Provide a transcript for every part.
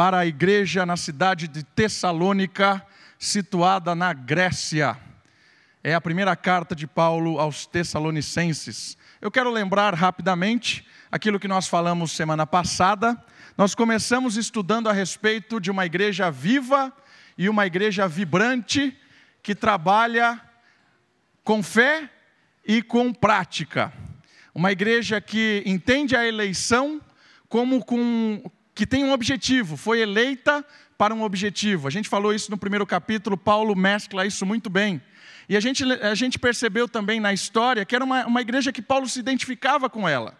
para a igreja na cidade de Tessalônica, situada na Grécia. É a primeira carta de Paulo aos Tessalonicenses. Eu quero lembrar rapidamente aquilo que nós falamos semana passada. Nós começamos estudando a respeito de uma igreja viva e uma igreja vibrante que trabalha com fé e com prática. Uma igreja que entende a eleição como com, que tem um objetivo, foi eleita para um objetivo. A gente falou isso no primeiro capítulo, Paulo mescla isso muito bem. E a gente, a gente percebeu também na história que era uma, uma igreja que Paulo se identificava com ela.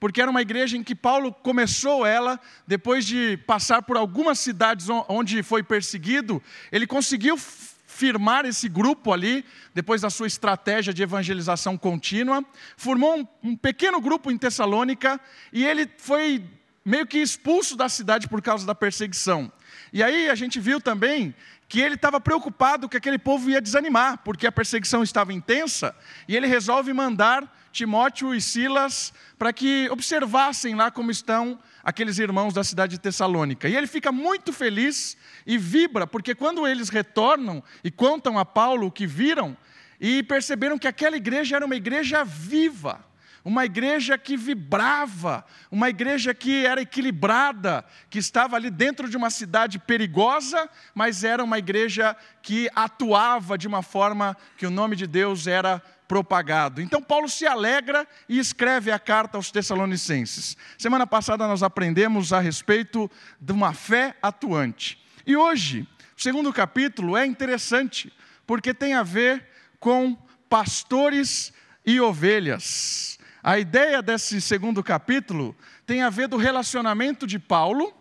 Porque era uma igreja em que Paulo começou ela, depois de passar por algumas cidades onde foi perseguido, ele conseguiu firmar esse grupo ali, depois da sua estratégia de evangelização contínua, formou um, um pequeno grupo em Tessalônica e ele foi meio que expulso da cidade por causa da perseguição. E aí a gente viu também que ele estava preocupado que aquele povo ia desanimar, porque a perseguição estava intensa, e ele resolve mandar Timóteo e Silas para que observassem lá como estão aqueles irmãos da cidade de Tessalônica. E ele fica muito feliz e vibra, porque quando eles retornam e contam a Paulo o que viram, e perceberam que aquela igreja era uma igreja viva, uma igreja que vibrava, uma igreja que era equilibrada, que estava ali dentro de uma cidade perigosa, mas era uma igreja que atuava de uma forma que o nome de Deus era propagado. Então Paulo se alegra e escreve a carta aos Tessalonicenses. Semana passada nós aprendemos a respeito de uma fé atuante. E hoje, o segundo capítulo é interessante, porque tem a ver com pastores e ovelhas. A ideia desse segundo capítulo tem a ver do relacionamento de Paulo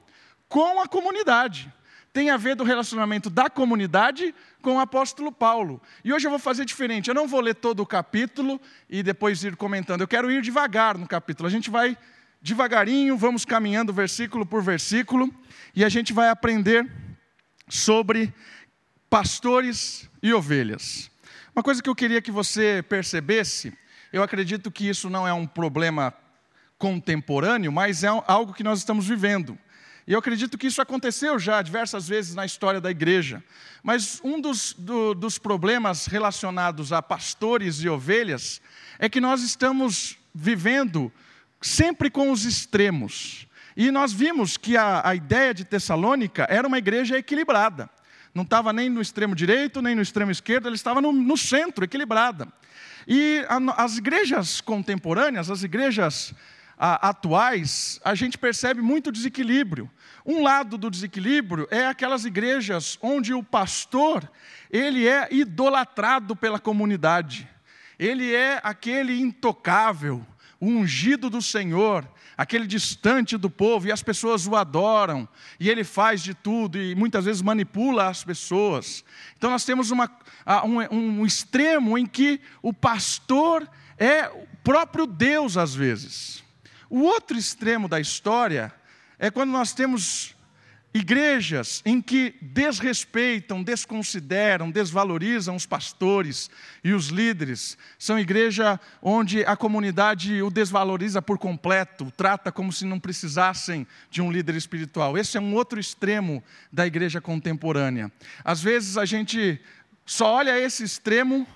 com a comunidade. Tem a ver do relacionamento da comunidade com o apóstolo Paulo. E hoje eu vou fazer diferente. Eu não vou ler todo o capítulo e depois ir comentando. Eu quero ir devagar no capítulo. A gente vai devagarinho, vamos caminhando versículo por versículo e a gente vai aprender sobre pastores e ovelhas. Uma coisa que eu queria que você percebesse eu acredito que isso não é um problema contemporâneo, mas é algo que nós estamos vivendo. E eu acredito que isso aconteceu já diversas vezes na história da igreja. Mas um dos, do, dos problemas relacionados a pastores e ovelhas é que nós estamos vivendo sempre com os extremos. E nós vimos que a, a ideia de Tessalônica era uma igreja equilibrada. Não estava nem no extremo direito, nem no extremo esquerdo, ele estava no, no centro, equilibrada. E as igrejas contemporâneas, as igrejas atuais, a gente percebe muito desequilíbrio. Um lado do desequilíbrio é aquelas igrejas onde o pastor, ele é idolatrado pela comunidade. Ele é aquele intocável, o ungido do Senhor, aquele distante do povo, e as pessoas o adoram, e ele faz de tudo, e muitas vezes manipula as pessoas. Então nós temos uma, um, um extremo em que o pastor é o próprio Deus, às vezes. O outro extremo da história é quando nós temos Igrejas em que desrespeitam, desconsideram, desvalorizam os pastores e os líderes, são igrejas onde a comunidade o desvaloriza por completo, trata como se não precisassem de um líder espiritual. Esse é um outro extremo da igreja contemporânea. Às vezes a gente só olha esse extremo,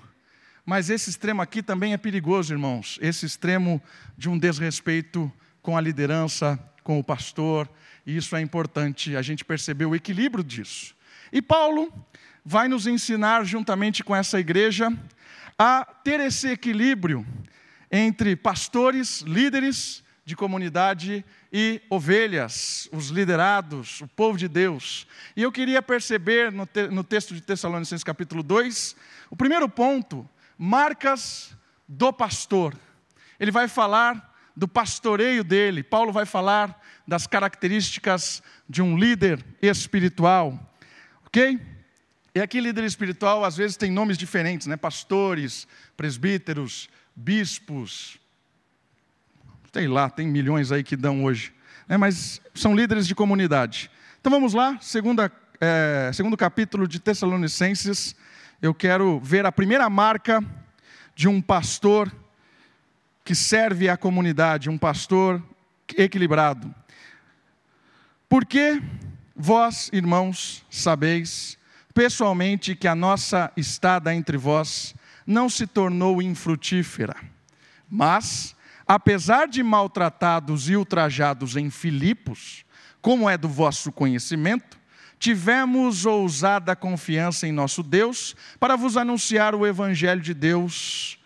mas esse extremo aqui também é perigoso, irmãos. Esse extremo de um desrespeito com a liderança, com o pastor, e isso é importante a gente perceber o equilíbrio disso. E Paulo vai nos ensinar, juntamente com essa igreja, a ter esse equilíbrio entre pastores, líderes de comunidade e ovelhas, os liderados, o povo de Deus. E eu queria perceber no, te no texto de Tessalonicenses capítulo 2, o primeiro ponto, marcas do pastor. Ele vai falar do pastoreio dele. Paulo vai falar das características de um líder espiritual. Ok? E aqui, líder espiritual, às vezes tem nomes diferentes, né? Pastores, presbíteros, bispos. Sei lá, tem milhões aí que dão hoje. Né? Mas são líderes de comunidade. Então vamos lá, segunda, é, segundo capítulo de Tessalonicenses. Eu quero ver a primeira marca de um pastor que serve à comunidade, um pastor equilibrado. Porque Vós, irmãos, sabeis pessoalmente que a nossa estada entre vós não se tornou infrutífera, mas, apesar de maltratados e ultrajados em Filipos, como é do vosso conhecimento, tivemos ousada confiança em nosso Deus para vos anunciar o Evangelho de Deus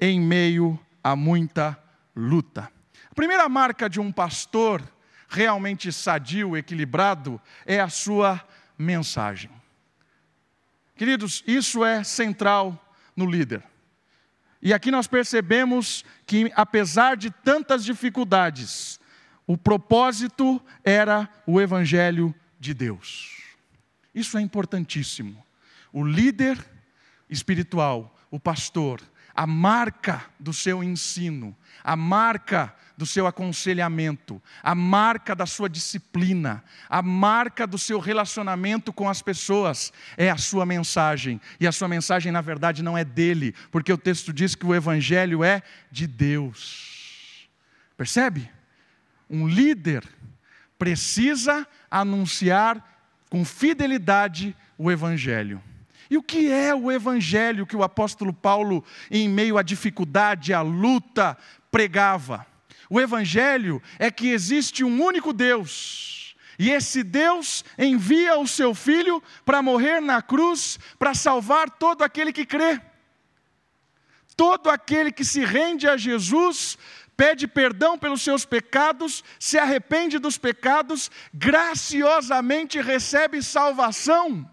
em meio a muita luta. A primeira marca de um pastor realmente sadio, equilibrado, é a sua mensagem. Queridos, isso é central no líder. E aqui nós percebemos que, apesar de tantas dificuldades, o propósito era o Evangelho de Deus. Isso é importantíssimo. O líder espiritual, o pastor, a marca do seu ensino, a marca do seu aconselhamento, a marca da sua disciplina, a marca do seu relacionamento com as pessoas é a sua mensagem. E a sua mensagem, na verdade, não é dele, porque o texto diz que o evangelho é de Deus. Percebe? Um líder precisa anunciar com fidelidade o evangelho. E o que é o evangelho que o apóstolo Paulo, em meio à dificuldade, à luta, pregava? O evangelho é que existe um único Deus. E esse Deus envia o seu filho para morrer na cruz, para salvar todo aquele que crê. Todo aquele que se rende a Jesus, pede perdão pelos seus pecados, se arrepende dos pecados, graciosamente recebe salvação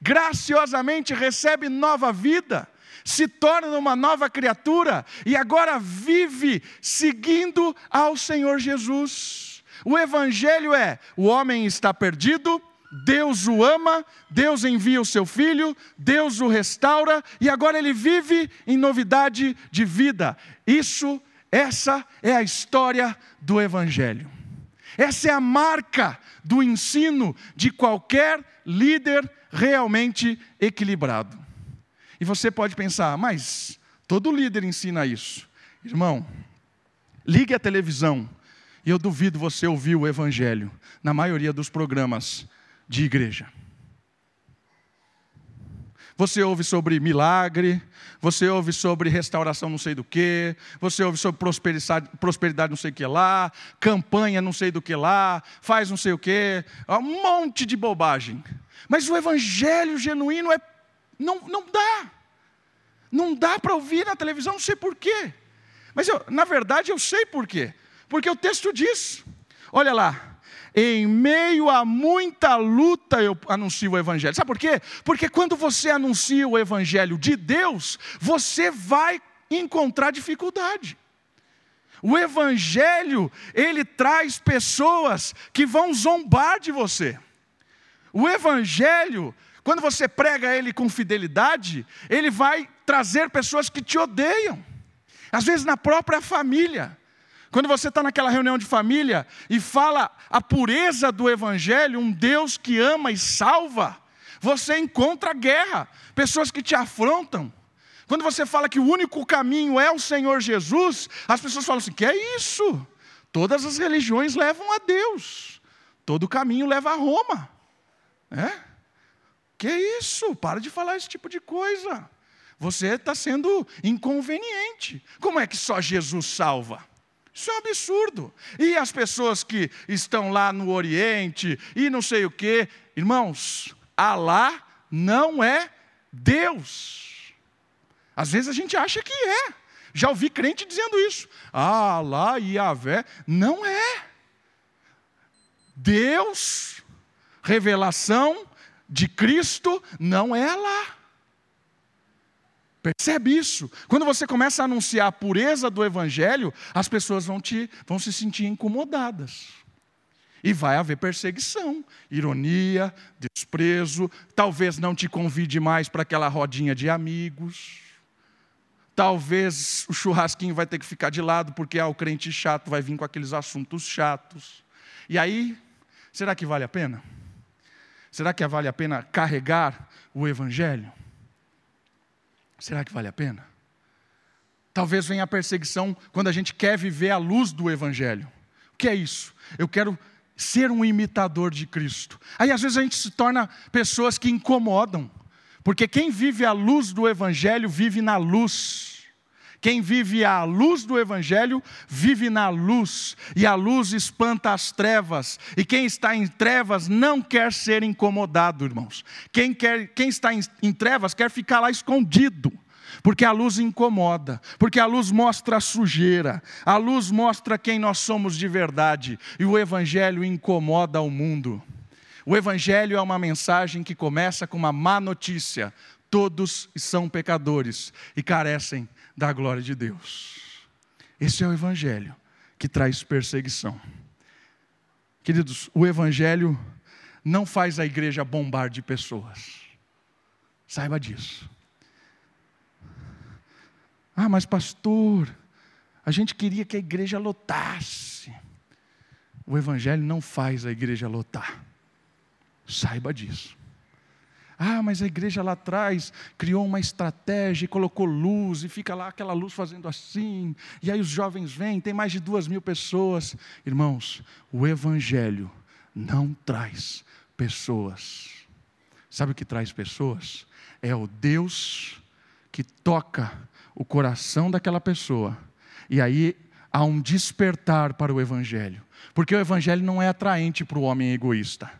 graciosamente recebe nova vida, se torna uma nova criatura e agora vive seguindo ao Senhor Jesus. O Evangelho é: o homem está perdido, Deus o ama, Deus envia o seu filho, Deus o restaura e agora ele vive em novidade de vida. Isso, essa é a história do Evangelho. Essa é a marca do ensino de qualquer líder realmente equilibrado. E você pode pensar, mas todo líder ensina isso. Irmão, ligue a televisão e eu duvido você ouvir o evangelho na maioria dos programas de igreja. Você ouve sobre milagre, você ouve sobre restauração não sei do que, você ouve sobre prosperidade, prosperidade não sei o que lá, campanha não sei do que lá, faz não sei o que, um monte de bobagem. Mas o evangelho genuíno é não, não dá. Não dá para ouvir na televisão, não sei porquê. Mas eu, na verdade eu sei porquê. Porque o texto diz: olha lá, em meio a muita luta eu anuncio o Evangelho. Sabe por quê? Porque quando você anuncia o Evangelho de Deus, você vai encontrar dificuldade. O Evangelho, ele traz pessoas que vão zombar de você. O Evangelho, quando você prega ele com fidelidade, ele vai trazer pessoas que te odeiam, às vezes na própria família. Quando você está naquela reunião de família e fala a pureza do Evangelho, um Deus que ama e salva, você encontra guerra, pessoas que te afrontam. Quando você fala que o único caminho é o Senhor Jesus, as pessoas falam assim: que é isso? Todas as religiões levam a Deus, todo caminho leva a Roma. É? Que isso? Para de falar esse tipo de coisa. Você está sendo inconveniente. Como é que só Jesus salva? Isso é um absurdo. E as pessoas que estão lá no Oriente e não sei o quê, irmãos, Alá não é Deus. Às vezes a gente acha que é. Já ouvi crente dizendo isso. Ah, Alá e Yahvé. Não é. Deus, revelação de Cristo, não é Alá. Percebe isso? Quando você começa a anunciar a pureza do Evangelho, as pessoas vão, te, vão se sentir incomodadas. E vai haver perseguição, ironia, desprezo, talvez não te convide mais para aquela rodinha de amigos. Talvez o churrasquinho vai ter que ficar de lado, porque ah, o crente chato vai vir com aqueles assuntos chatos. E aí, será que vale a pena? Será que vale a pena carregar o Evangelho? Será que vale a pena? Talvez venha a perseguição quando a gente quer viver a luz do Evangelho. O que é isso? Eu quero ser um imitador de Cristo. Aí às vezes a gente se torna pessoas que incomodam, porque quem vive a luz do Evangelho vive na luz. Quem vive à luz do Evangelho, vive na luz, e a luz espanta as trevas, e quem está em trevas não quer ser incomodado, irmãos. Quem, quer, quem está em, em trevas quer ficar lá escondido, porque a luz incomoda, porque a luz mostra a sujeira, a luz mostra quem nós somos de verdade, e o Evangelho incomoda o mundo. O Evangelho é uma mensagem que começa com uma má notícia: todos são pecadores e carecem da glória de Deus. Esse é o Evangelho que traz perseguição. Queridos, o Evangelho não faz a igreja bombar de pessoas. Saiba disso. Ah, mas pastor, a gente queria que a igreja lotasse. O Evangelho não faz a igreja lotar. Saiba disso. Ah, mas a igreja lá atrás criou uma estratégia e colocou luz, e fica lá aquela luz fazendo assim, e aí os jovens vêm, tem mais de duas mil pessoas. Irmãos, o Evangelho não traz pessoas. Sabe o que traz pessoas? É o Deus que toca o coração daquela pessoa, e aí há um despertar para o Evangelho, porque o Evangelho não é atraente para o homem egoísta.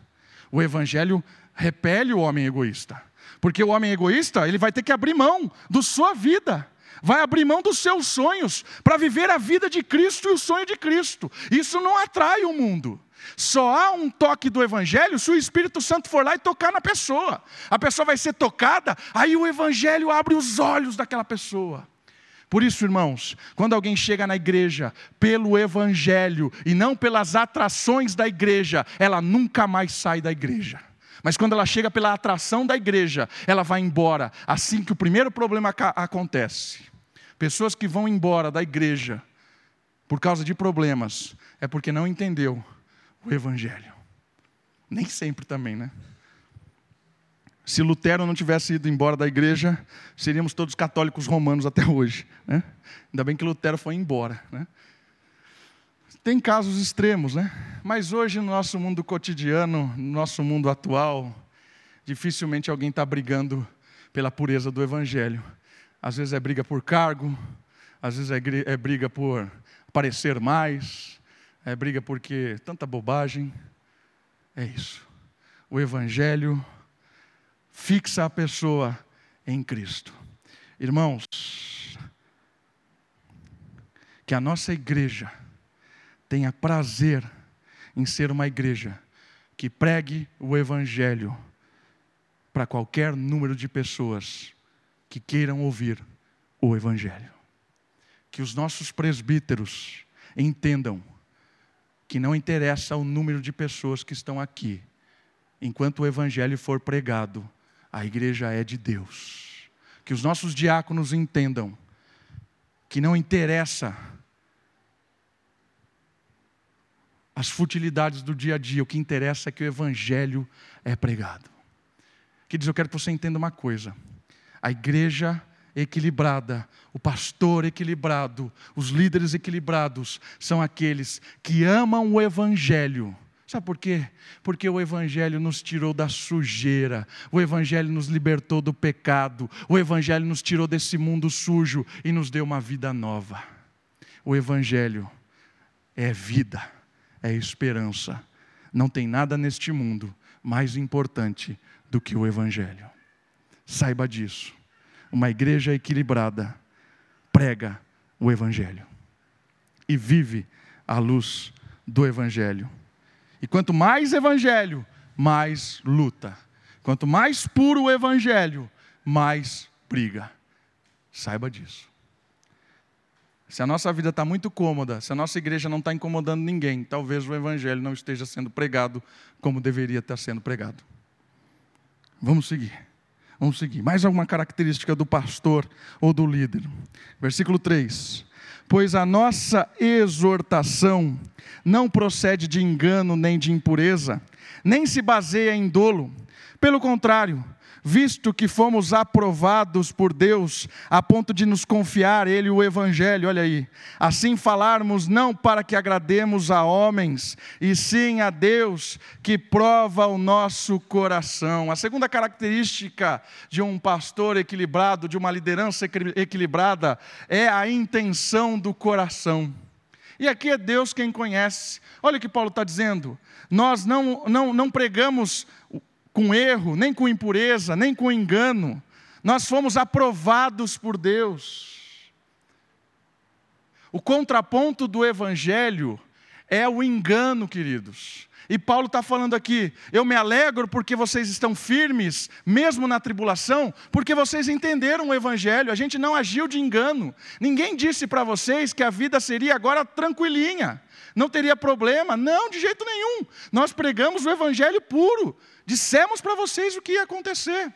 O Evangelho repele o homem egoísta. Porque o homem egoísta, ele vai ter que abrir mão da sua vida, vai abrir mão dos seus sonhos para viver a vida de Cristo e o sonho de Cristo. Isso não atrai o mundo. Só há um toque do Evangelho se o Espírito Santo for lá e tocar na pessoa. A pessoa vai ser tocada, aí o Evangelho abre os olhos daquela pessoa. Por isso, irmãos, quando alguém chega na igreja pelo Evangelho e não pelas atrações da igreja, ela nunca mais sai da igreja. Mas quando ela chega pela atração da igreja, ela vai embora assim que o primeiro problema acontece. Pessoas que vão embora da igreja por causa de problemas é porque não entendeu o evangelho. Nem sempre também, né? Se Lutero não tivesse ido embora da igreja, seríamos todos católicos romanos até hoje. Né? Ainda bem que Lutero foi embora. Né? Tem casos extremos, né? Mas hoje, no nosso mundo cotidiano, no nosso mundo atual, dificilmente alguém está brigando pela pureza do Evangelho. Às vezes é briga por cargo, às vezes é, é briga por parecer mais, é briga porque tanta bobagem. É isso. O Evangelho fixa a pessoa em Cristo. Irmãos, que a nossa igreja tenha prazer em ser uma igreja que pregue o Evangelho para qualquer número de pessoas que queiram ouvir o Evangelho. Que os nossos presbíteros entendam que não interessa o número de pessoas que estão aqui, enquanto o Evangelho for pregado, a igreja é de Deus. Que os nossos diáconos entendam que não interessa as futilidades do dia a dia, o que interessa é que o Evangelho é pregado. Queridos, eu quero que você entenda uma coisa: a igreja equilibrada, o pastor equilibrado, os líderes equilibrados são aqueles que amam o Evangelho. Sabe por quê? Porque o Evangelho nos tirou da sujeira, o Evangelho nos libertou do pecado, o Evangelho nos tirou desse mundo sujo e nos deu uma vida nova. O Evangelho é vida é esperança. Não tem nada neste mundo mais importante do que o Evangelho. Saiba disso. Uma igreja equilibrada prega o Evangelho e vive à luz do Evangelho. E quanto mais Evangelho, mais luta. Quanto mais puro o Evangelho, mais briga. Saiba disso. Se a nossa vida está muito cômoda, se a nossa igreja não está incomodando ninguém, talvez o Evangelho não esteja sendo pregado como deveria estar sendo pregado. Vamos seguir. Vamos seguir. Mais alguma característica do pastor ou do líder. Versículo 3. Pois a nossa exortação não procede de engano nem de impureza, nem se baseia em dolo. Pelo contrário, visto que fomos aprovados por Deus a ponto de nos confiar Ele o Evangelho, olha aí. Assim falarmos não para que agrademos a homens, e sim a Deus que prova o nosso coração. A segunda característica de um pastor equilibrado, de uma liderança equilibrada, é a intenção do coração. E aqui é Deus quem conhece. Olha o que Paulo está dizendo. Nós não, não, não pregamos com erro, nem com impureza, nem com engano. Nós fomos aprovados por Deus. O contraponto do Evangelho é o engano, queridos. E Paulo está falando aqui: eu me alegro porque vocês estão firmes, mesmo na tribulação, porque vocês entenderam o Evangelho. A gente não agiu de engano. Ninguém disse para vocês que a vida seria agora tranquilinha, não teria problema. Não, de jeito nenhum. Nós pregamos o Evangelho puro, Dissemos para vocês o que ia acontecer.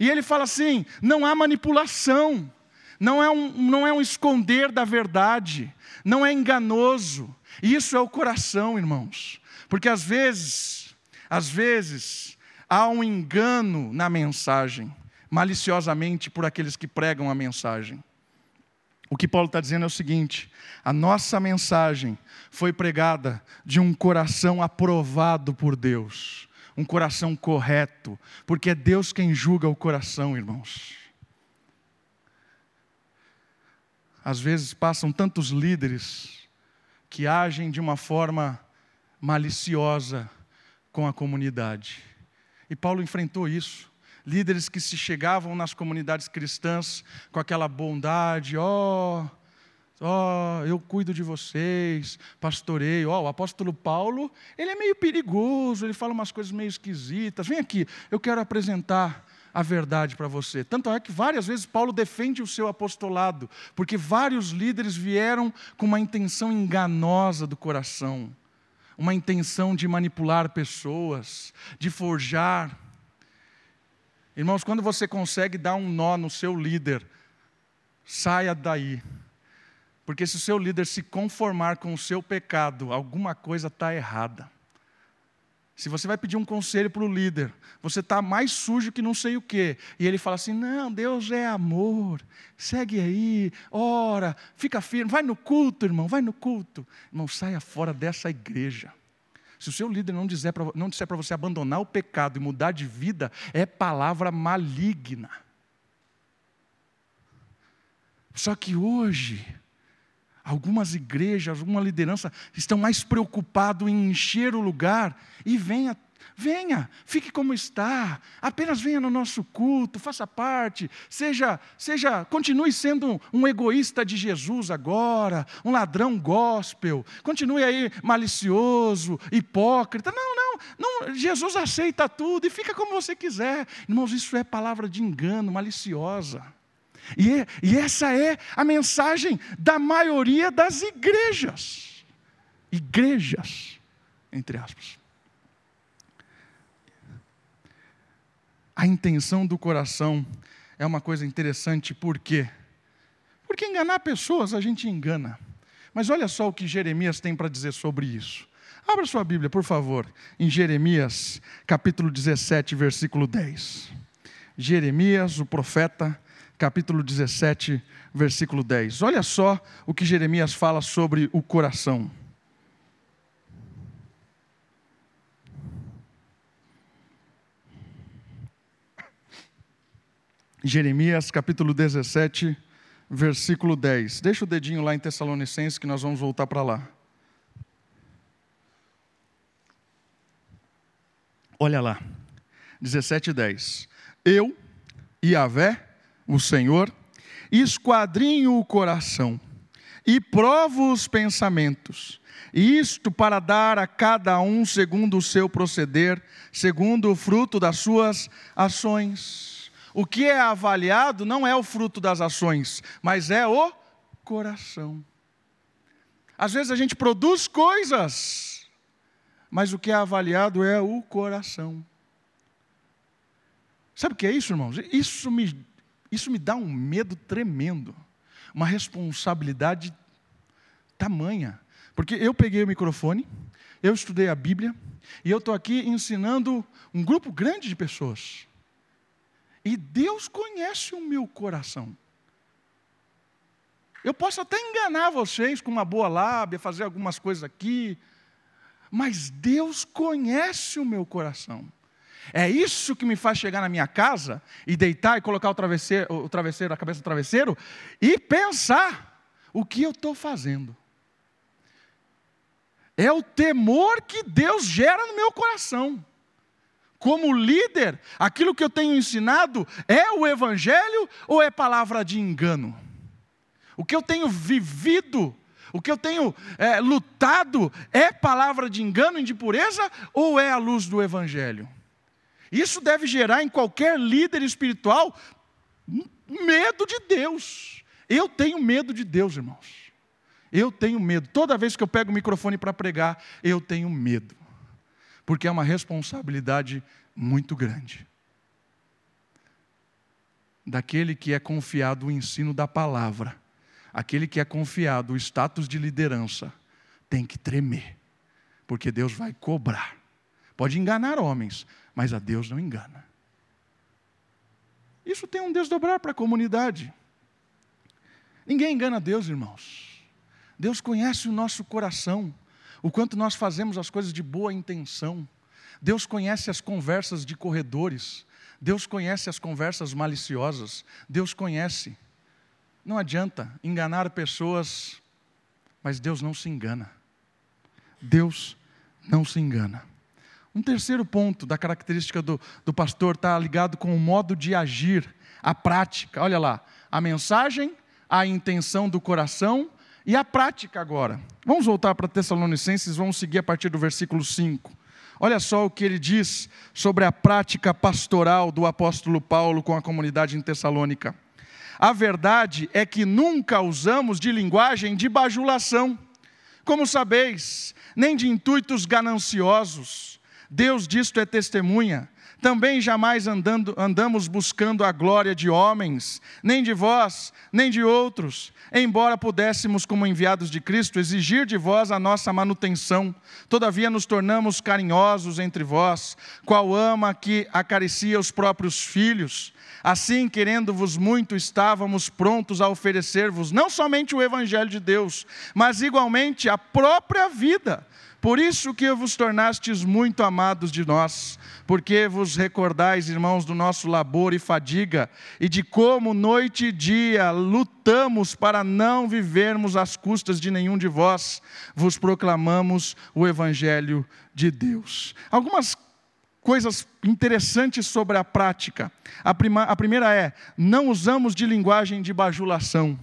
E ele fala assim: não há manipulação, não é um, não é um esconder da verdade, não é enganoso. Isso é o coração, irmãos. Porque às vezes, às vezes, há um engano na mensagem, maliciosamente por aqueles que pregam a mensagem. O que Paulo está dizendo é o seguinte: a nossa mensagem foi pregada de um coração aprovado por Deus um coração correto, porque é Deus quem julga o coração, irmãos. Às vezes passam tantos líderes que agem de uma forma maliciosa com a comunidade. E Paulo enfrentou isso. Líderes que se chegavam nas comunidades cristãs com aquela bondade, ó, oh, Ó, oh, eu cuido de vocês, pastoreio. Ó, oh, o apóstolo Paulo, ele é meio perigoso, ele fala umas coisas meio esquisitas. Vem aqui, eu quero apresentar a verdade para você. Tanto é que várias vezes Paulo defende o seu apostolado, porque vários líderes vieram com uma intenção enganosa do coração, uma intenção de manipular pessoas, de forjar. Irmãos, quando você consegue dar um nó no seu líder, saia daí porque se o seu líder se conformar com o seu pecado, alguma coisa está errada. Se você vai pedir um conselho para o líder, você está mais sujo que não sei o quê. E ele fala assim: não, Deus é amor, segue aí, ora, fica firme, vai no culto, irmão, vai no culto. Irmão, saia fora dessa igreja. Se o seu líder não, não disser para você abandonar o pecado e mudar de vida, é palavra maligna. Só que hoje, Algumas igrejas, alguma liderança estão mais preocupados em encher o lugar e venha, venha, fique como está, apenas venha no nosso culto, faça parte, seja, seja, continue sendo um egoísta de Jesus agora, um ladrão gospel, continue aí malicioso, hipócrita. Não, não, não, Jesus aceita tudo e fica como você quiser. Irmãos, isso é palavra de engano, maliciosa. E, e essa é a mensagem da maioria das igrejas. Igrejas, entre aspas. A intenção do coração é uma coisa interessante, por quê? Porque enganar pessoas a gente engana. Mas olha só o que Jeremias tem para dizer sobre isso. Abra sua Bíblia, por favor, em Jeremias, capítulo 17, versículo 10. Jeremias, o profeta, capítulo 17, versículo 10. Olha só o que Jeremias fala sobre o coração. Jeremias capítulo 17, versículo 10. Deixa o dedinho lá em Tessalonicenses que nós vamos voltar para lá. Olha lá, 17, 10. Eu, Iavé, o Senhor, esquadrinho o coração e provo os pensamentos, isto para dar a cada um segundo o seu proceder, segundo o fruto das suas ações. O que é avaliado não é o fruto das ações, mas é o coração. Às vezes a gente produz coisas, mas o que é avaliado é o coração. Sabe o que é isso, irmãos? Isso me isso me dá um medo tremendo, uma responsabilidade tamanha. Porque eu peguei o microfone, eu estudei a Bíblia, e eu estou aqui ensinando um grupo grande de pessoas. E Deus conhece o meu coração. Eu posso até enganar vocês com uma boa lábia, fazer algumas coisas aqui, mas Deus conhece o meu coração. É isso que me faz chegar na minha casa e deitar e colocar o travesseiro, o travesseiro, a cabeça do travesseiro e pensar o que eu estou fazendo. É o temor que Deus gera no meu coração. Como líder, aquilo que eu tenho ensinado é o Evangelho ou é palavra de engano? O que eu tenho vivido, o que eu tenho é, lutado, é palavra de engano e de pureza ou é a luz do Evangelho? Isso deve gerar em qualquer líder espiritual medo de Deus. Eu tenho medo de Deus, irmãos. Eu tenho medo. Toda vez que eu pego o microfone para pregar, eu tenho medo. Porque é uma responsabilidade muito grande. Daquele que é confiado o ensino da palavra, aquele que é confiado o status de liderança, tem que tremer, porque Deus vai cobrar. Pode enganar homens, mas a Deus não engana. Isso tem um desdobrar para a comunidade. Ninguém engana Deus, irmãos. Deus conhece o nosso coração, o quanto nós fazemos as coisas de boa intenção. Deus conhece as conversas de corredores. Deus conhece as conversas maliciosas. Deus conhece. Não adianta enganar pessoas, mas Deus não se engana. Deus não se engana. Um terceiro ponto da característica do, do pastor está ligado com o modo de agir, a prática. Olha lá, a mensagem, a intenção do coração e a prática agora. Vamos voltar para Tessalonicenses, vamos seguir a partir do versículo 5. Olha só o que ele diz sobre a prática pastoral do apóstolo Paulo com a comunidade em Tessalônica. A verdade é que nunca usamos de linguagem de bajulação, como sabeis, nem de intuitos gananciosos. Deus disto é testemunha também jamais andando, andamos buscando a glória de homens, nem de vós, nem de outros, embora pudéssemos, como enviados de Cristo, exigir de vós a nossa manutenção. Todavia nos tornamos carinhosos entre vós, qual ama que acaricia os próprios filhos. Assim, querendo-vos muito, estávamos prontos a oferecer-vos não somente o Evangelho de Deus, mas igualmente a própria vida por isso que vos tornastes muito amados de nós, porque vos recordais, irmãos, do nosso labor e fadiga, e de como noite e dia lutamos para não vivermos às custas de nenhum de vós, vos proclamamos o Evangelho de Deus. Algumas coisas interessantes sobre a prática. A, prima, a primeira é: não usamos de linguagem de bajulação.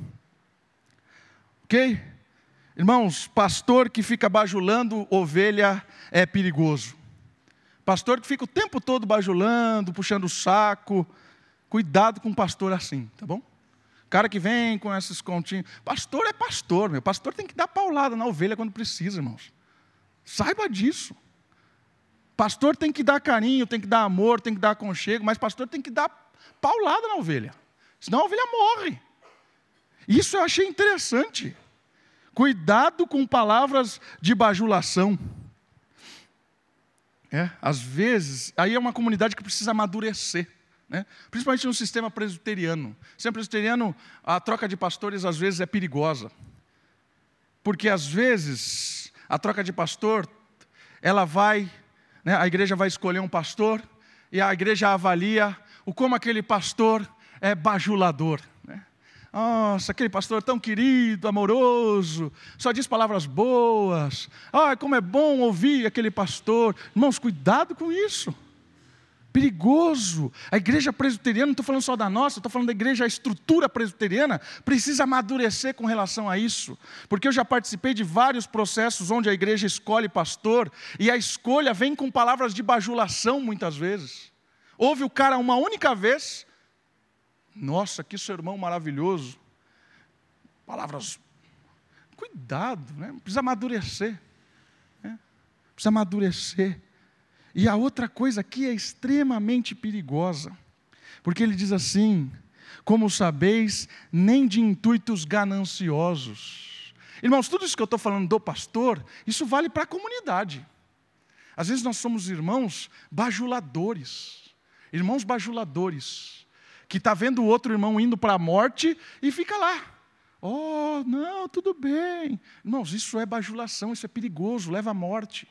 Ok? Irmãos, pastor que fica bajulando ovelha é perigoso. Pastor que fica o tempo todo bajulando, puxando o saco. Cuidado com pastor assim, tá bom? Cara que vem com esses continhos. Pastor é pastor, meu. Pastor tem que dar paulada na ovelha quando precisa, irmãos. Saiba disso. Pastor tem que dar carinho, tem que dar amor, tem que dar aconchego, mas pastor tem que dar paulada na ovelha. Senão a ovelha morre. Isso eu achei interessante. Cuidado com palavras de bajulação. É, às vezes, aí é uma comunidade que precisa amadurecer. Né? Principalmente no sistema presbiteriano. No sistema presbiteriano, a troca de pastores às vezes é perigosa. Porque às vezes, a troca de pastor, ela vai, né, a igreja vai escolher um pastor, e a igreja avalia o como aquele pastor é bajulador. Nossa, aquele pastor tão querido, amoroso, só diz palavras boas. Ah, como é bom ouvir aquele pastor. Irmãos, cuidado com isso. Perigoso. A igreja presbiteriana, não estou falando só da nossa, estou falando da igreja, a estrutura presbiteriana precisa amadurecer com relação a isso. Porque eu já participei de vários processos onde a igreja escolhe pastor e a escolha vem com palavras de bajulação muitas vezes. Ouve o cara uma única vez, nossa, que sermão maravilhoso. Palavras. Cuidado, né? precisa amadurecer. Né? Precisa amadurecer. E a outra coisa aqui é extremamente perigosa, porque ele diz assim: como sabeis, nem de intuitos gananciosos. Irmãos, tudo isso que eu estou falando do pastor, isso vale para a comunidade. Às vezes nós somos irmãos bajuladores, irmãos bajuladores que está vendo o outro irmão indo para a morte e fica lá. Oh, não, tudo bem. Irmãos, isso é bajulação, isso é perigoso, leva à morte.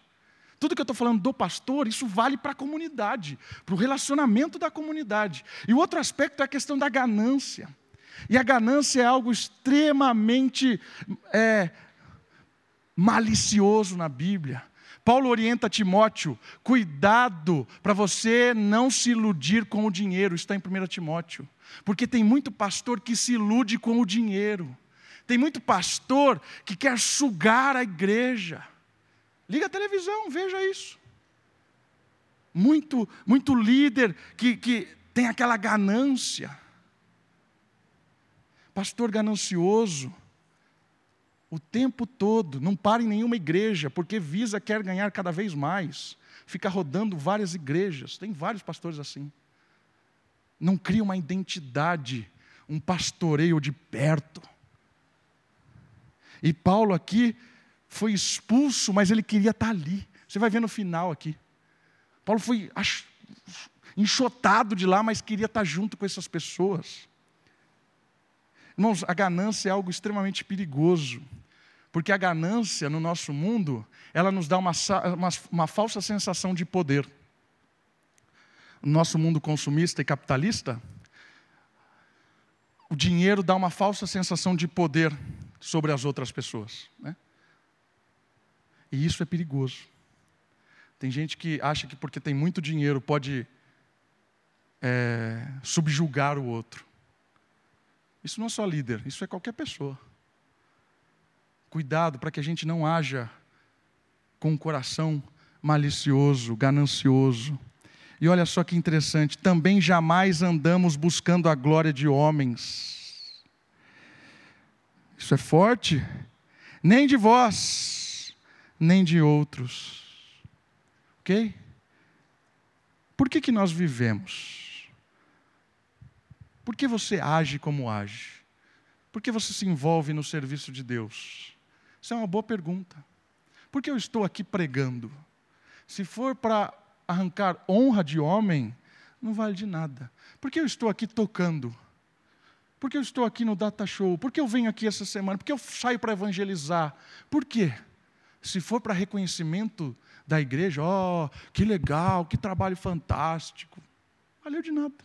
Tudo que eu estou falando do pastor, isso vale para a comunidade, para o relacionamento da comunidade. E o outro aspecto é a questão da ganância. E a ganância é algo extremamente é, malicioso na Bíblia. Paulo orienta Timóteo: cuidado para você não se iludir com o dinheiro, está em 1 Timóteo. Porque tem muito pastor que se ilude com o dinheiro, tem muito pastor que quer sugar a igreja. Liga a televisão, veja isso. Muito, muito líder que, que tem aquela ganância. Pastor ganancioso, o tempo todo, não para em nenhuma igreja, porque visa quer ganhar cada vez mais. Fica rodando várias igrejas, tem vários pastores assim. Não cria uma identidade, um pastoreio de perto. E Paulo aqui foi expulso, mas ele queria estar ali. Você vai ver no final aqui. Paulo foi enxotado de lá, mas queria estar junto com essas pessoas. Irmãos, a ganância é algo extremamente perigoso, porque a ganância no nosso mundo, ela nos dá uma, uma, uma falsa sensação de poder. No nosso mundo consumista e capitalista, o dinheiro dá uma falsa sensação de poder sobre as outras pessoas. Né? E isso é perigoso. Tem gente que acha que porque tem muito dinheiro pode é, subjugar o outro. Isso não é só líder, isso é qualquer pessoa. Cuidado para que a gente não haja com um coração malicioso, ganancioso. E olha só que interessante, também jamais andamos buscando a glória de homens. Isso é forte. Nem de vós nem de outros. Ok? Por que, que nós vivemos? Por que você age como age? Por que você se envolve no serviço de Deus? Isso é uma boa pergunta. Por que eu estou aqui pregando? Se for para arrancar honra de homem, não vale de nada. Por que eu estou aqui tocando? Por que eu estou aqui no Data Show? Por que eu venho aqui essa semana? Por que eu saio para evangelizar? Por quê? Se for para reconhecimento da igreja, ó, oh, que legal, que trabalho fantástico. Valeu de nada.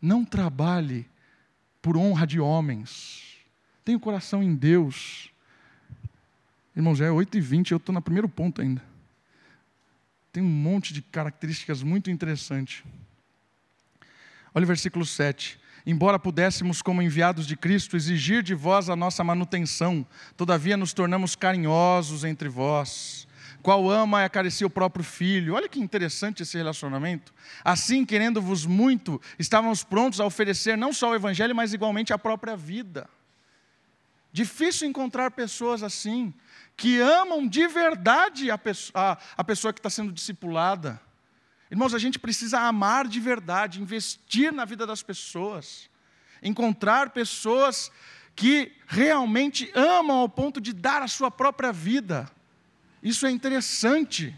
Não trabalhe por honra de homens. Tenha o coração em Deus. Irmãos, é 8h20, eu estou no primeiro ponto ainda. Tem um monte de características muito interessantes. Olha o versículo 7 embora pudéssemos, como enviados de Cristo, exigir de vós a nossa manutenção, todavia nos tornamos carinhosos entre vós. Qual ama e acaricia o próprio filho. Olha que interessante esse relacionamento. Assim, querendo-vos muito, estávamos prontos a oferecer não só o Evangelho, mas igualmente a própria vida. Difícil encontrar pessoas assim, que amam de verdade a pessoa, a, pessoa que está sendo discipulada Irmãos, a gente precisa amar de verdade, investir na vida das pessoas, encontrar pessoas que realmente amam ao ponto de dar a sua própria vida. Isso é interessante,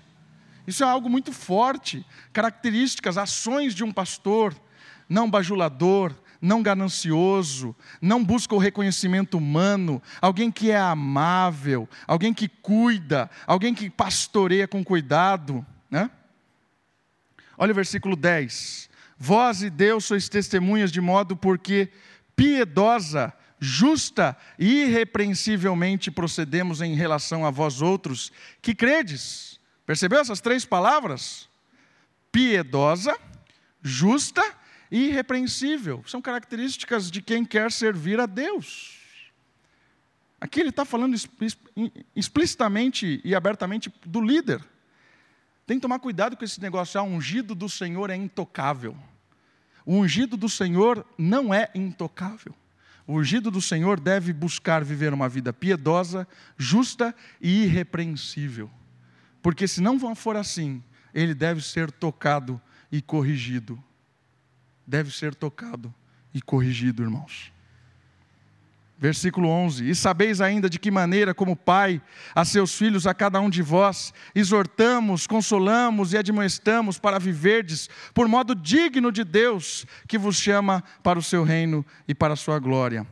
isso é algo muito forte. Características, ações de um pastor, não bajulador, não ganancioso, não busca o reconhecimento humano, alguém que é amável, alguém que cuida, alguém que pastoreia com cuidado, né? Olha o versículo 10. Vós e Deus sois testemunhas de modo porque piedosa, justa e irrepreensivelmente procedemos em relação a vós outros que credes. Percebeu essas três palavras? Piedosa, justa irrepreensível. São características de quem quer servir a Deus. Aqui ele está falando explicitamente e abertamente do líder. Tem que tomar cuidado com esse negócio. Ah, o ungido do Senhor é intocável. O ungido do Senhor não é intocável. O ungido do Senhor deve buscar viver uma vida piedosa, justa e irrepreensível. Porque se não for assim, ele deve ser tocado e corrigido. Deve ser tocado e corrigido, irmãos. Versículo 11: E sabeis ainda de que maneira, como pai, a seus filhos, a cada um de vós, exortamos, consolamos e admoestamos para viverdes por modo digno de Deus, que vos chama para o seu reino e para a sua glória.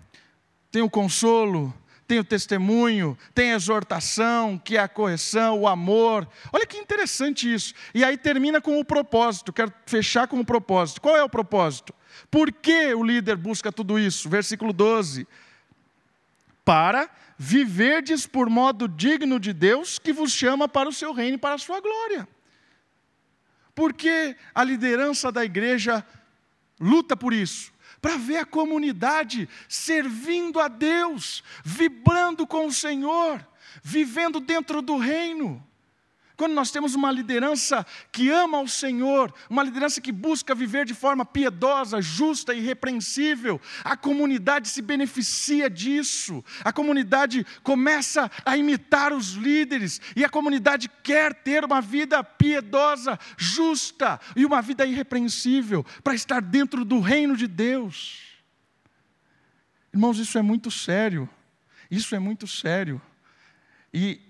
Tem o consolo, tem o testemunho, tem a exortação, que é a correção, o amor. Olha que interessante isso. E aí termina com o propósito, quero fechar com o propósito. Qual é o propósito? Por que o líder busca tudo isso? Versículo 12 para viverdes por modo digno de Deus que vos chama para o seu reino e para a sua glória. Porque a liderança da igreja luta por isso, para ver a comunidade servindo a Deus, vibrando com o Senhor, vivendo dentro do reino. Quando nós temos uma liderança que ama o Senhor, uma liderança que busca viver de forma piedosa, justa e irrepreensível, a comunidade se beneficia disso. A comunidade começa a imitar os líderes e a comunidade quer ter uma vida piedosa, justa e uma vida irrepreensível para estar dentro do reino de Deus. Irmãos, isso é muito sério. Isso é muito sério. E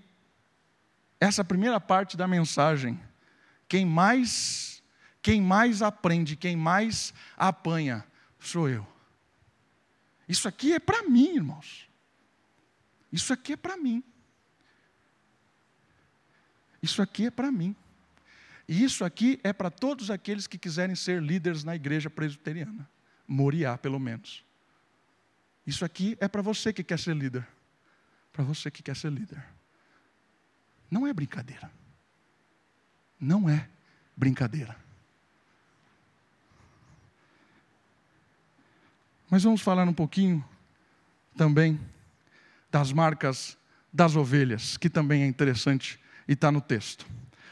essa primeira parte da mensagem, quem mais quem mais aprende, quem mais apanha, sou eu. Isso aqui é para mim, irmãos. Isso aqui é para mim. Isso aqui é para mim. E isso aqui é para todos aqueles que quiserem ser líderes na igreja presbiteriana. Moriá, pelo menos. Isso aqui é para você que quer ser líder. Para você que quer ser líder. Não é brincadeira. Não é brincadeira. Mas vamos falar um pouquinho também das marcas das ovelhas, que também é interessante e está no texto.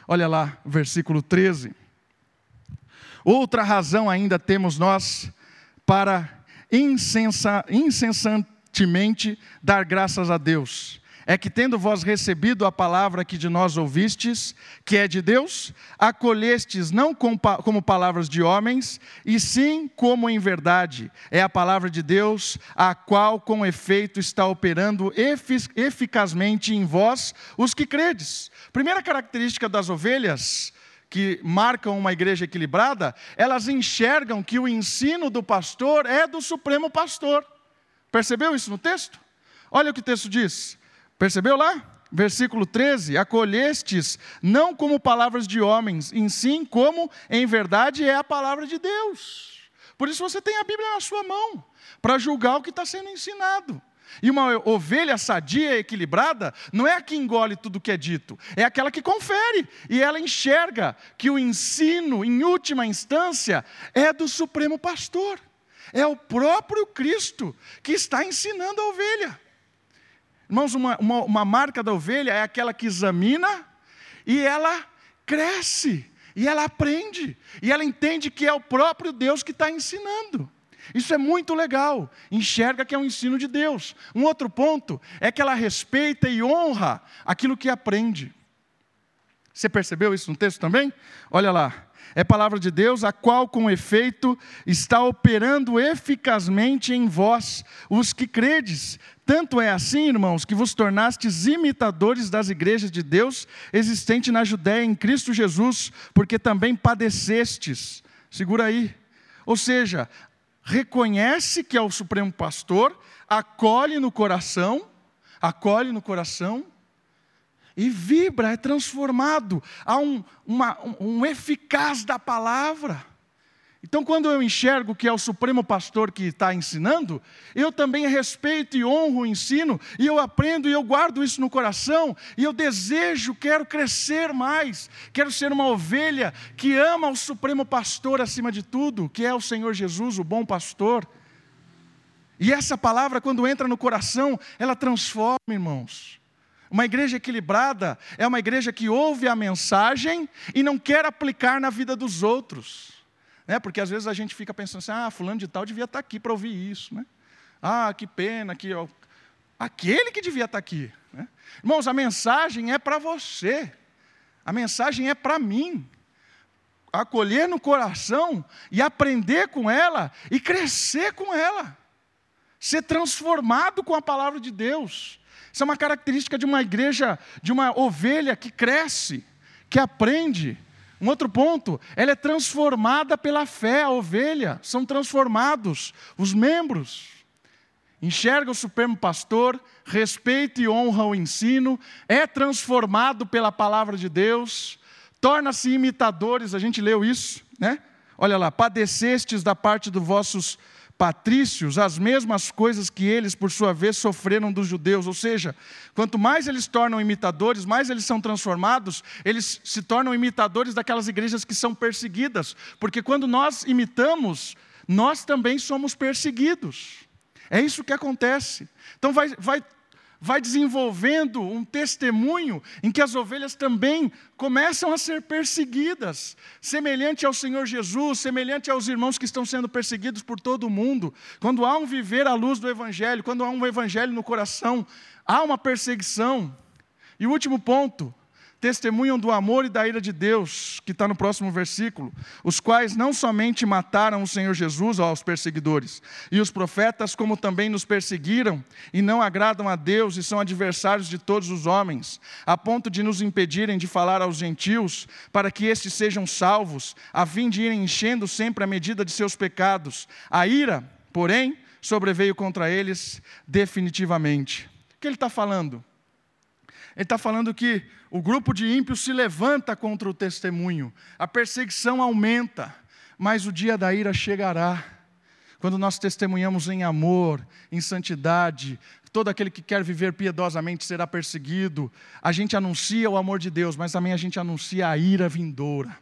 Olha lá, versículo 13. Outra razão ainda temos nós para insensa, incessantemente dar graças a Deus é que, tendo vós recebido a palavra que de nós ouvistes, que é de Deus, acolhestes não como palavras de homens, e sim como em verdade. É a palavra de Deus, a qual com efeito está operando eficazmente em vós, os que credes. Primeira característica das ovelhas que marcam uma igreja equilibrada, elas enxergam que o ensino do pastor é do supremo pastor. Percebeu isso no texto? Olha o que o texto diz. Percebeu lá? Versículo 13: Acolhestes não como palavras de homens, em sim como em verdade é a palavra de Deus. Por isso você tem a Bíblia na sua mão, para julgar o que está sendo ensinado. E uma ovelha sadia e equilibrada não é a que engole tudo que é dito, é aquela que confere e ela enxerga que o ensino, em última instância, é do Supremo Pastor, é o próprio Cristo que está ensinando a ovelha. Irmãos, uma, uma, uma marca da ovelha é aquela que examina e ela cresce, e ela aprende, e ela entende que é o próprio Deus que está ensinando. Isso é muito legal, enxerga que é um ensino de Deus. Um outro ponto é que ela respeita e honra aquilo que aprende. Você percebeu isso no texto também? Olha lá. É palavra de Deus, a qual com efeito está operando eficazmente em vós, os que credes, tanto é assim, irmãos, que vos tornastes imitadores das igrejas de Deus existente na Judéia em Cristo Jesus, porque também padecestes. Segura aí. Ou seja, reconhece que é o supremo pastor, acolhe no coração, acolhe no coração e vibra, é transformado. Há um, uma, um, eficaz da palavra. Então, quando eu enxergo que é o Supremo Pastor que está ensinando, eu também respeito e honro o ensino, e eu aprendo e eu guardo isso no coração, e eu desejo, quero crescer mais, quero ser uma ovelha que ama o Supremo Pastor acima de tudo, que é o Senhor Jesus, o bom pastor. E essa palavra, quando entra no coração, ela transforma, irmãos. Uma igreja equilibrada é uma igreja que ouve a mensagem e não quer aplicar na vida dos outros. Né? Porque às vezes a gente fica pensando assim, ah, fulano de tal devia estar aqui para ouvir isso. Né? Ah, que pena que ó, aquele que devia estar aqui. Né? Irmãos, a mensagem é para você. A mensagem é para mim. Acolher no coração e aprender com ela e crescer com ela. ser transformado com a palavra de Deus. Isso é uma característica de uma igreja, de uma ovelha que cresce, que aprende. Um outro ponto, ela é transformada pela fé, a ovelha, são transformados os membros. Enxerga o Supremo Pastor, respeita e honra o ensino, é transformado pela palavra de Deus, torna-se imitadores, a gente leu isso, né? Olha lá, padecestes da parte dos vossos patrícios as mesmas coisas que eles, por sua vez, sofreram dos judeus. Ou seja, quanto mais eles tornam imitadores, mais eles são transformados, eles se tornam imitadores daquelas igrejas que são perseguidas. Porque quando nós imitamos, nós também somos perseguidos. É isso que acontece. Então vai, vai vai desenvolvendo um testemunho em que as ovelhas também começam a ser perseguidas, semelhante ao Senhor Jesus, semelhante aos irmãos que estão sendo perseguidos por todo o mundo. Quando há um viver à luz do Evangelho, quando há um Evangelho no coração, há uma perseguição. E o último ponto, testemunham do amor e da ira de Deus, que está no próximo versículo, os quais não somente mataram o Senhor Jesus aos perseguidores e os profetas, como também nos perseguiram e não agradam a Deus e são adversários de todos os homens, a ponto de nos impedirem de falar aos gentios, para que estes sejam salvos, a fim de irem enchendo sempre a medida de seus pecados. A ira, porém, sobreveio contra eles definitivamente. O que ele está falando? Ele está falando que o grupo de ímpios se levanta contra o testemunho, a perseguição aumenta, mas o dia da ira chegará. Quando nós testemunhamos em amor, em santidade, todo aquele que quer viver piedosamente será perseguido. A gente anuncia o amor de Deus, mas também a gente anuncia a ira vindoura.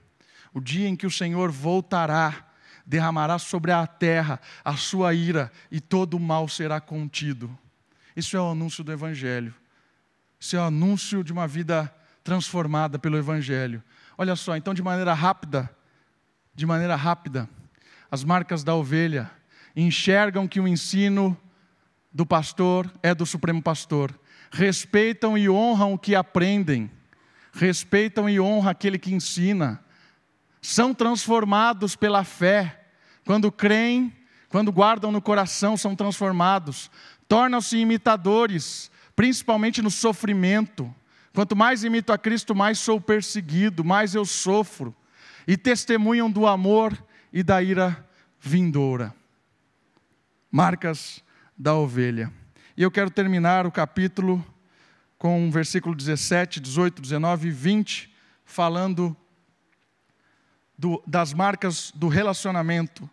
O dia em que o Senhor voltará, derramará sobre a terra a sua ira e todo o mal será contido. Isso é o anúncio do Evangelho. O anúncio de uma vida transformada pelo Evangelho. Olha só, então, de maneira rápida, de maneira rápida, as marcas da ovelha enxergam que o ensino do pastor é do Supremo Pastor, respeitam e honram o que aprendem, respeitam e honram aquele que ensina, são transformados pela fé, quando creem, quando guardam no coração, são transformados, tornam-se imitadores, principalmente no sofrimento. Quanto mais imito a Cristo, mais sou perseguido, mais eu sofro. E testemunham do amor e da ira vindoura. Marcas da ovelha. E eu quero terminar o capítulo com o versículo 17, 18, 19 e 20, falando do, das marcas do relacionamento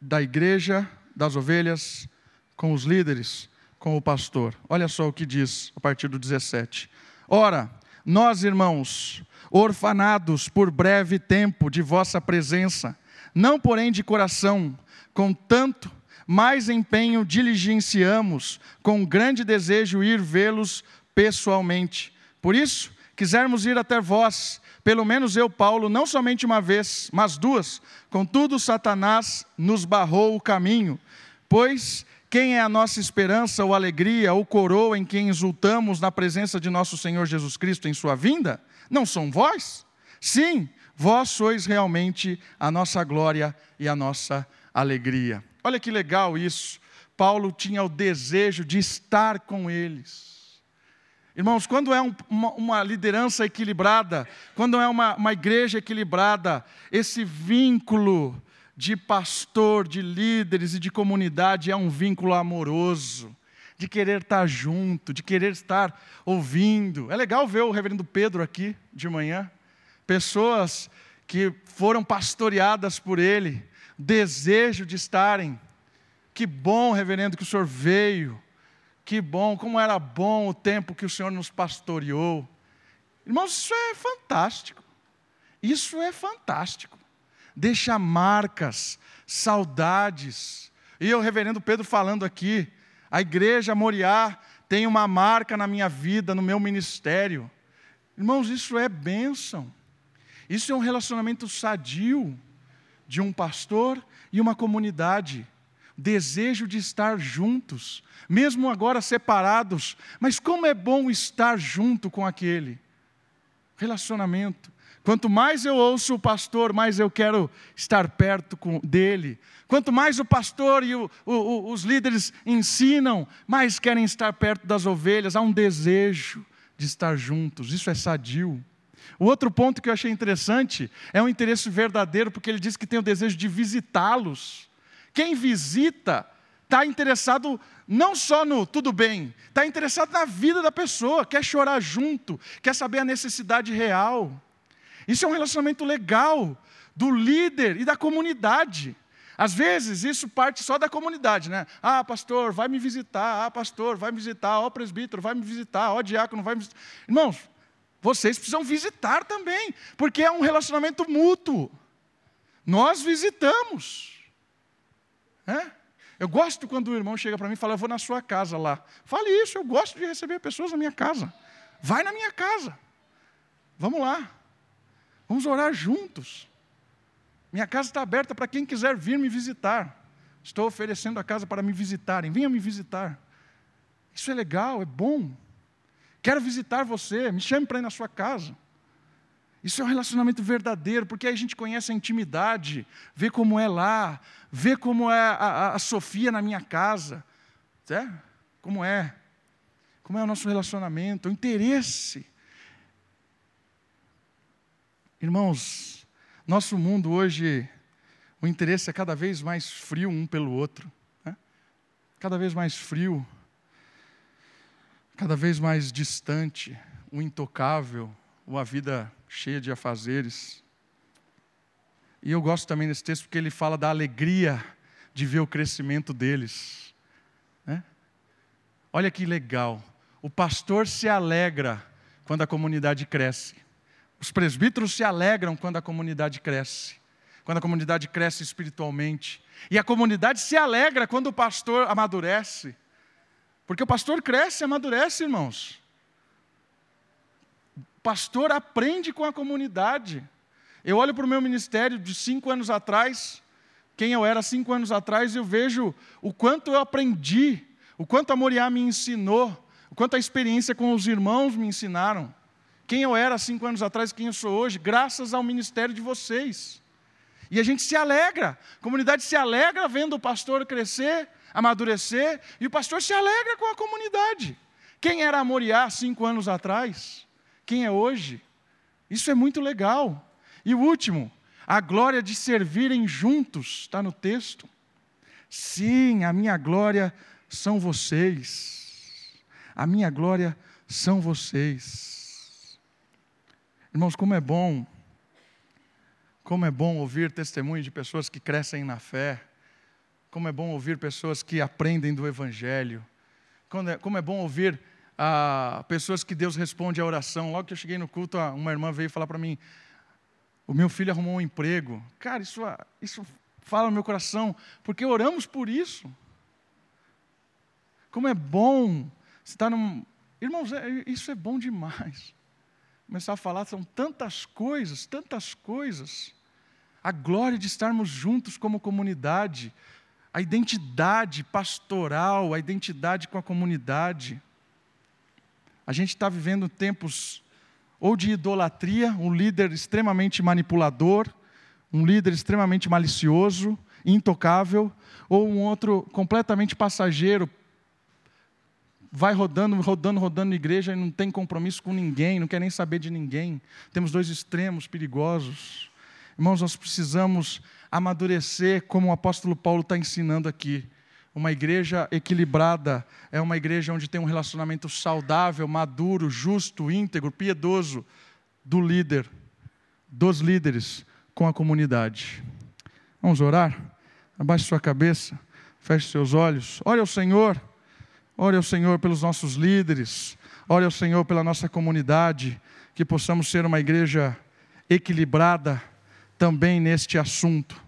da igreja, das ovelhas, com os líderes com o pastor. Olha só o que diz a partir do 17. Ora, nós, irmãos, orfanados por breve tempo de vossa presença, não porém de coração, com tanto mais empenho diligenciamos, com grande desejo ir vê-los pessoalmente. Por isso, quisermos ir até vós, pelo menos eu, Paulo, não somente uma vez, mas duas. Contudo, Satanás nos barrou o caminho, pois quem é a nossa esperança ou alegria ou coroa em quem exultamos na presença de nosso Senhor Jesus Cristo em Sua vinda? Não são vós? Sim, vós sois realmente a nossa glória e a nossa alegria. Olha que legal isso. Paulo tinha o desejo de estar com eles. Irmãos, quando é um, uma, uma, liderança equilibrada, quando é uma, uma igreja equilibrada, esse vínculo de pastor, de líderes e de comunidade é um vínculo amoroso, de querer estar junto, de querer estar ouvindo. É legal ver o reverendo Pedro aqui de manhã, pessoas que foram pastoreadas por ele, desejo de estarem. Que bom, reverendo, que o senhor veio. Que bom, como era bom o tempo que o senhor nos pastoreou. Irmãos, isso é fantástico. Isso é fantástico deixa marcas, saudades. E o reverendo Pedro falando aqui, a igreja Moriá tem uma marca na minha vida, no meu ministério. Irmãos, isso é bênção. Isso é um relacionamento sadio de um pastor e uma comunidade. Desejo de estar juntos, mesmo agora separados, mas como é bom estar junto com aquele. Relacionamento. Quanto mais eu ouço o pastor, mais eu quero estar perto dele. Quanto mais o pastor e o, o, os líderes ensinam, mais querem estar perto das ovelhas. Há um desejo de estar juntos. Isso é sadio. O outro ponto que eu achei interessante é um interesse verdadeiro, porque ele diz que tem o desejo de visitá-los. Quem visita está interessado não só no tudo bem, está interessado na vida da pessoa, quer chorar junto, quer saber a necessidade real. Isso é um relacionamento legal do líder e da comunidade. Às vezes isso parte só da comunidade, né? Ah, pastor, vai me visitar. Ah, pastor, vai me visitar. Ó, oh, presbítero, vai me visitar. Ó, oh, diácono, vai me visitar. Irmãos, vocês precisam visitar também, porque é um relacionamento mútuo. Nós visitamos. É? Eu gosto quando o irmão chega para mim e fala, eu vou na sua casa lá. Fale isso, eu gosto de receber pessoas na minha casa. Vai na minha casa. Vamos lá. Vamos orar juntos. Minha casa está aberta para quem quiser vir me visitar. Estou oferecendo a casa para me visitarem. Venha me visitar. Isso é legal, é bom. Quero visitar você, me chame para ir na sua casa. Isso é um relacionamento verdadeiro, porque aí a gente conhece a intimidade, vê como é lá, vê como é a, a, a Sofia na minha casa, é? como é, como é o nosso relacionamento, o interesse. Irmãos, nosso mundo hoje, o interesse é cada vez mais frio um pelo outro, né? cada vez mais frio, cada vez mais distante, o intocável, uma vida cheia de afazeres. E eu gosto também desse texto porque ele fala da alegria de ver o crescimento deles. Né? Olha que legal. O pastor se alegra quando a comunidade cresce. Os presbíteros se alegram quando a comunidade cresce. Quando a comunidade cresce espiritualmente. E a comunidade se alegra quando o pastor amadurece. Porque o pastor cresce e amadurece, irmãos pastor aprende com a comunidade. Eu olho para o meu ministério de cinco anos atrás, quem eu era cinco anos atrás, eu vejo o quanto eu aprendi, o quanto a Moriá me ensinou, o quanto a experiência com os irmãos me ensinaram. Quem eu era cinco anos atrás, quem eu sou hoje, graças ao ministério de vocês. E a gente se alegra, a comunidade se alegra vendo o pastor crescer, amadurecer, e o pastor se alegra com a comunidade. Quem era Moriá cinco anos atrás? quem é hoje. Isso é muito legal. E o último, a glória de servirem juntos, está no texto. Sim, a minha glória são vocês. A minha glória são vocês. Irmãos, como é bom, como é bom ouvir testemunho de pessoas que crescem na fé, como é bom ouvir pessoas que aprendem do Evangelho, como é, como é bom ouvir a pessoas que Deus responde à oração. Logo que eu cheguei no culto, uma irmã veio falar para mim: o meu filho arrumou um emprego. Cara, isso, isso fala no meu coração, porque oramos por isso. Como é bom estar num. Irmãos, é, isso é bom demais. Começar a falar, são tantas coisas, tantas coisas. A glória de estarmos juntos como comunidade, a identidade pastoral, a identidade com a comunidade. A gente está vivendo tempos ou de idolatria, um líder extremamente manipulador, um líder extremamente malicioso, intocável, ou um outro completamente passageiro, vai rodando, rodando, rodando na igreja e não tem compromisso com ninguém, não quer nem saber de ninguém. Temos dois extremos perigosos. Irmãos, nós precisamos amadurecer como o apóstolo Paulo está ensinando aqui. Uma igreja equilibrada é uma igreja onde tem um relacionamento saudável, maduro, justo, íntegro, piedoso do líder, dos líderes com a comunidade. Vamos orar? Abaixe sua cabeça, feche seus olhos, ore ao Senhor, ore ao Senhor pelos nossos líderes, ore ao Senhor pela nossa comunidade, que possamos ser uma igreja equilibrada também neste assunto